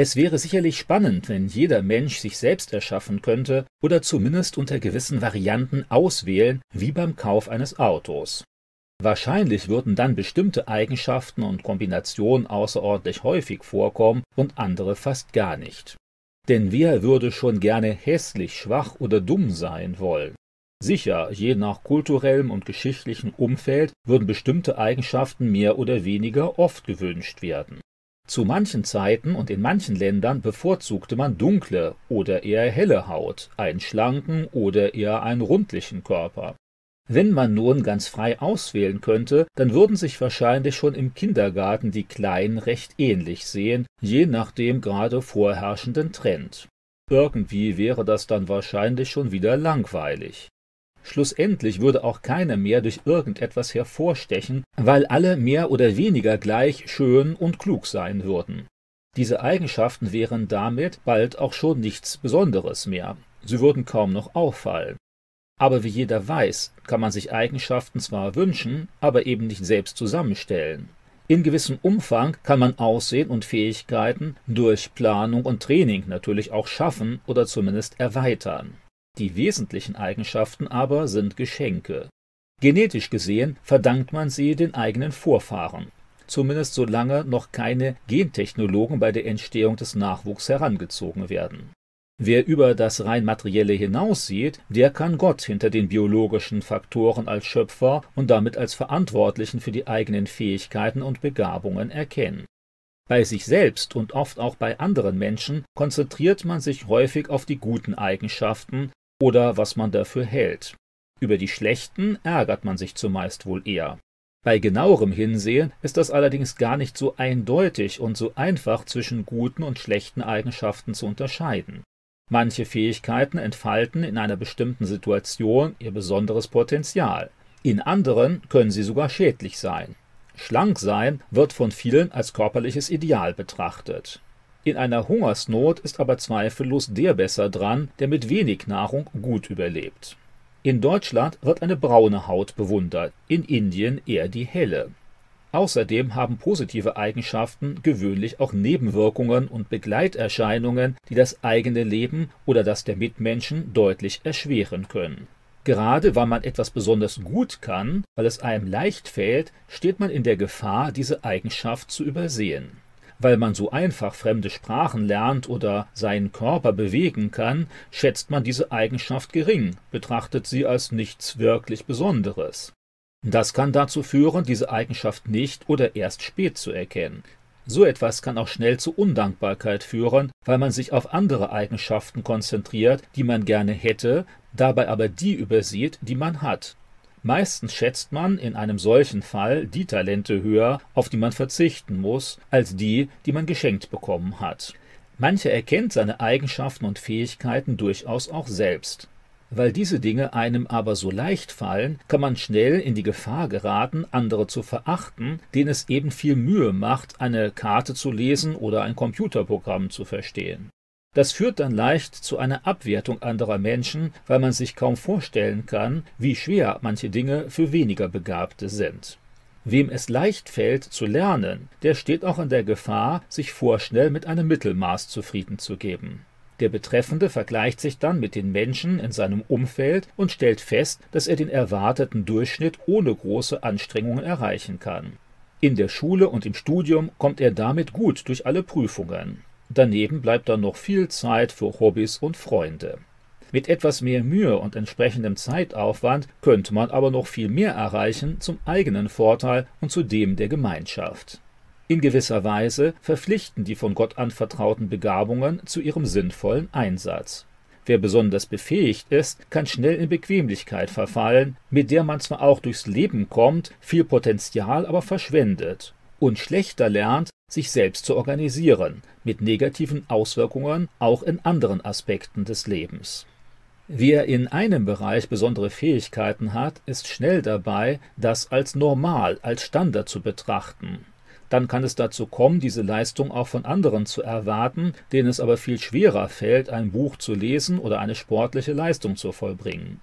Es wäre sicherlich spannend, wenn jeder Mensch sich selbst erschaffen könnte oder zumindest unter gewissen Varianten auswählen, wie beim Kauf eines Autos. Wahrscheinlich würden dann bestimmte Eigenschaften und Kombinationen außerordentlich häufig vorkommen und andere fast gar nicht. Denn wer würde schon gerne hässlich, schwach oder dumm sein wollen? Sicher, je nach kulturellem und geschichtlichem Umfeld würden bestimmte Eigenschaften mehr oder weniger oft gewünscht werden. Zu manchen Zeiten und in manchen Ländern bevorzugte man dunkle oder eher helle Haut, einen schlanken oder eher einen rundlichen Körper. Wenn man nun ganz frei auswählen könnte, dann würden sich wahrscheinlich schon im Kindergarten die Kleinen recht ähnlich sehen, je nach dem gerade vorherrschenden Trend. Irgendwie wäre das dann wahrscheinlich schon wieder langweilig. Schlussendlich würde auch keiner mehr durch irgendetwas hervorstechen, weil alle mehr oder weniger gleich schön und klug sein würden. Diese Eigenschaften wären damit bald auch schon nichts Besonderes mehr. Sie würden kaum noch auffallen. Aber wie jeder weiß, kann man sich Eigenschaften zwar wünschen, aber eben nicht selbst zusammenstellen. In gewissem Umfang kann man Aussehen und Fähigkeiten durch Planung und Training natürlich auch schaffen oder zumindest erweitern. Die wesentlichen Eigenschaften aber sind Geschenke. Genetisch gesehen verdankt man sie den eigenen Vorfahren, zumindest solange noch keine Gentechnologen bei der Entstehung des Nachwuchs herangezogen werden. Wer über das rein materielle hinaussieht, der kann Gott hinter den biologischen Faktoren als Schöpfer und damit als Verantwortlichen für die eigenen Fähigkeiten und Begabungen erkennen. Bei sich selbst und oft auch bei anderen Menschen konzentriert man sich häufig auf die guten Eigenschaften oder was man dafür hält. Über die schlechten ärgert man sich zumeist wohl eher. Bei genauerem Hinsehen ist das allerdings gar nicht so eindeutig und so einfach zwischen guten und schlechten Eigenschaften zu unterscheiden. Manche Fähigkeiten entfalten in einer bestimmten Situation ihr besonderes Potenzial. In anderen können sie sogar schädlich sein. Schlank sein wird von vielen als körperliches Ideal betrachtet. In einer Hungersnot ist aber zweifellos der besser dran, der mit wenig Nahrung gut überlebt. In Deutschland wird eine braune Haut bewundert, in Indien eher die helle. Außerdem haben positive Eigenschaften gewöhnlich auch Nebenwirkungen und Begleiterscheinungen, die das eigene Leben oder das der Mitmenschen deutlich erschweren können. Gerade weil man etwas besonders gut kann, weil es einem leicht fällt, steht man in der Gefahr, diese Eigenschaft zu übersehen. Weil man so einfach fremde Sprachen lernt oder seinen Körper bewegen kann, schätzt man diese Eigenschaft gering, betrachtet sie als nichts wirklich Besonderes. Das kann dazu führen, diese Eigenschaft nicht oder erst spät zu erkennen. So etwas kann auch schnell zu Undankbarkeit führen, weil man sich auf andere Eigenschaften konzentriert, die man gerne hätte, dabei aber die übersieht, die man hat. Meistens schätzt man in einem solchen Fall die Talente höher, auf die man verzichten muss, als die, die man geschenkt bekommen hat. Mancher erkennt seine Eigenschaften und Fähigkeiten durchaus auch selbst. Weil diese Dinge einem aber so leicht fallen, kann man schnell in die Gefahr geraten, andere zu verachten, denen es eben viel Mühe macht, eine Karte zu lesen oder ein Computerprogramm zu verstehen. Das führt dann leicht zu einer Abwertung anderer Menschen, weil man sich kaum vorstellen kann, wie schwer manche Dinge für weniger Begabte sind. Wem es leicht fällt zu lernen, der steht auch in der Gefahr, sich vorschnell mit einem Mittelmaß zufrieden zu geben. Der Betreffende vergleicht sich dann mit den Menschen in seinem Umfeld und stellt fest, dass er den erwarteten Durchschnitt ohne große Anstrengungen erreichen kann. In der Schule und im Studium kommt er damit gut durch alle Prüfungen. Daneben bleibt dann noch viel Zeit für Hobbys und Freunde. Mit etwas mehr Mühe und entsprechendem Zeitaufwand könnte man aber noch viel mehr erreichen zum eigenen Vorteil und zu dem der Gemeinschaft. In gewisser Weise verpflichten die von Gott anvertrauten Begabungen zu ihrem sinnvollen Einsatz. Wer besonders befähigt ist, kann schnell in Bequemlichkeit verfallen, mit der man zwar auch durchs Leben kommt, viel Potenzial aber verschwendet und schlechter lernt, sich selbst zu organisieren, mit negativen Auswirkungen auch in anderen Aspekten des Lebens. Wer in einem Bereich besondere Fähigkeiten hat, ist schnell dabei, das als normal, als Standard zu betrachten dann kann es dazu kommen, diese Leistung auch von anderen zu erwarten, denen es aber viel schwerer fällt, ein Buch zu lesen oder eine sportliche Leistung zu vollbringen.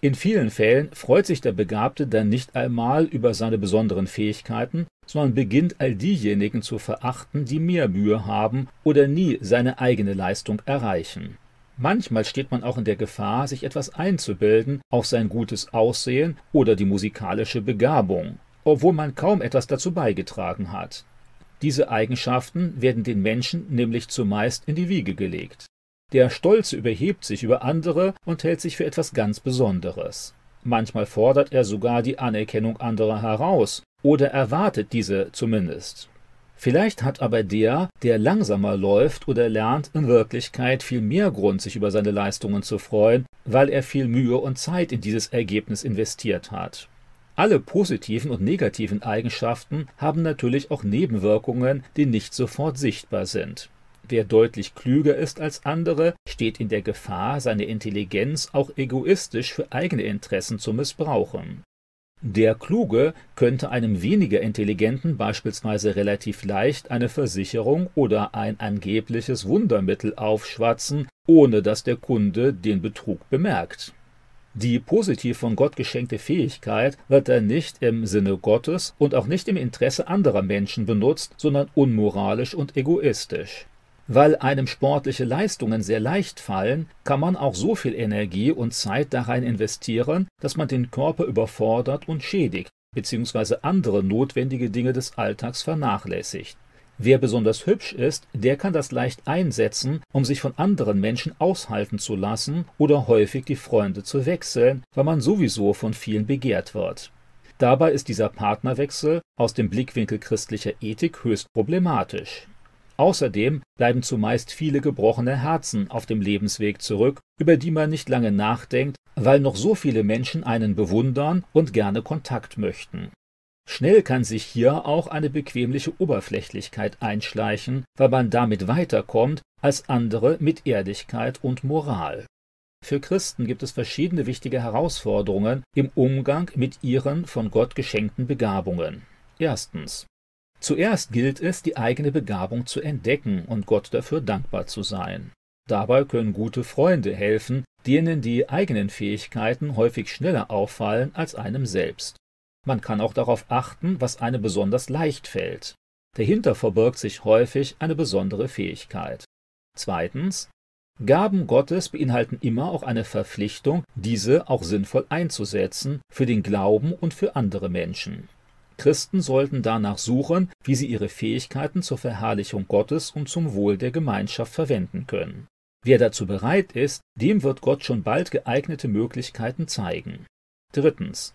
In vielen Fällen freut sich der Begabte dann nicht einmal über seine besonderen Fähigkeiten, sondern beginnt all diejenigen zu verachten, die mehr Mühe haben oder nie seine eigene Leistung erreichen. Manchmal steht man auch in der Gefahr, sich etwas einzubilden auf sein gutes Aussehen oder die musikalische Begabung, obwohl man kaum etwas dazu beigetragen hat. Diese Eigenschaften werden den Menschen nämlich zumeist in die Wiege gelegt. Der Stolze überhebt sich über andere und hält sich für etwas ganz Besonderes. Manchmal fordert er sogar die Anerkennung anderer heraus oder erwartet diese zumindest. Vielleicht hat aber der, der langsamer läuft oder lernt, in Wirklichkeit viel mehr Grund, sich über seine Leistungen zu freuen, weil er viel Mühe und Zeit in dieses Ergebnis investiert hat. Alle positiven und negativen Eigenschaften haben natürlich auch Nebenwirkungen, die nicht sofort sichtbar sind. Wer deutlich klüger ist als andere, steht in der Gefahr, seine Intelligenz auch egoistisch für eigene Interessen zu missbrauchen. Der Kluge könnte einem weniger Intelligenten beispielsweise relativ leicht eine Versicherung oder ein angebliches Wundermittel aufschwatzen, ohne dass der Kunde den Betrug bemerkt. Die positiv von Gott geschenkte Fähigkeit wird dann nicht im Sinne Gottes und auch nicht im Interesse anderer Menschen benutzt, sondern unmoralisch und egoistisch. Weil einem sportliche Leistungen sehr leicht fallen, kann man auch so viel Energie und Zeit darein investieren, dass man den Körper überfordert und schädigt, beziehungsweise andere notwendige Dinge des Alltags vernachlässigt. Wer besonders hübsch ist, der kann das leicht einsetzen, um sich von anderen Menschen aushalten zu lassen oder häufig die Freunde zu wechseln, weil man sowieso von vielen begehrt wird. Dabei ist dieser Partnerwechsel aus dem Blickwinkel christlicher Ethik höchst problematisch. Außerdem bleiben zumeist viele gebrochene Herzen auf dem Lebensweg zurück, über die man nicht lange nachdenkt, weil noch so viele Menschen einen bewundern und gerne Kontakt möchten. Schnell kann sich hier auch eine bequemliche Oberflächlichkeit einschleichen, weil man damit weiterkommt als andere mit Ehrlichkeit und Moral. Für Christen gibt es verschiedene wichtige Herausforderungen im Umgang mit ihren von Gott geschenkten Begabungen. Erstens. Zuerst gilt es, die eigene Begabung zu entdecken und Gott dafür dankbar zu sein. Dabei können gute Freunde helfen, denen die eigenen Fähigkeiten häufig schneller auffallen als einem selbst. Man kann auch darauf achten, was einem besonders leicht fällt. Dahinter verbirgt sich häufig eine besondere Fähigkeit. Zweitens. Gaben Gottes beinhalten immer auch eine Verpflichtung, diese auch sinnvoll einzusetzen für den Glauben und für andere Menschen. Christen sollten danach suchen, wie sie ihre Fähigkeiten zur Verherrlichung Gottes und zum Wohl der Gemeinschaft verwenden können. Wer dazu bereit ist, dem wird Gott schon bald geeignete Möglichkeiten zeigen. Drittens.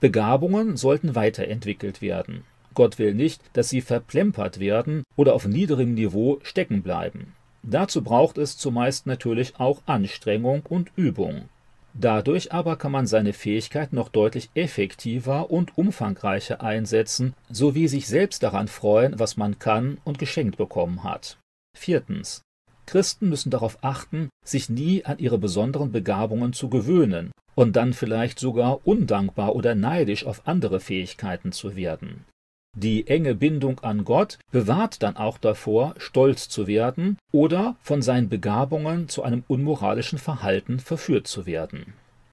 Begabungen sollten weiterentwickelt werden. Gott will nicht, dass sie verplempert werden oder auf niederem Niveau stecken bleiben. Dazu braucht es zumeist natürlich auch Anstrengung und Übung. Dadurch aber kann man seine Fähigkeit noch deutlich effektiver und umfangreicher einsetzen, sowie sich selbst daran freuen, was man kann und geschenkt bekommen hat. Viertens. Christen müssen darauf achten, sich nie an ihre besonderen Begabungen zu gewöhnen und dann vielleicht sogar undankbar oder neidisch auf andere Fähigkeiten zu werden. Die enge Bindung an Gott bewahrt dann auch davor, stolz zu werden oder von seinen Begabungen zu einem unmoralischen Verhalten verführt zu werden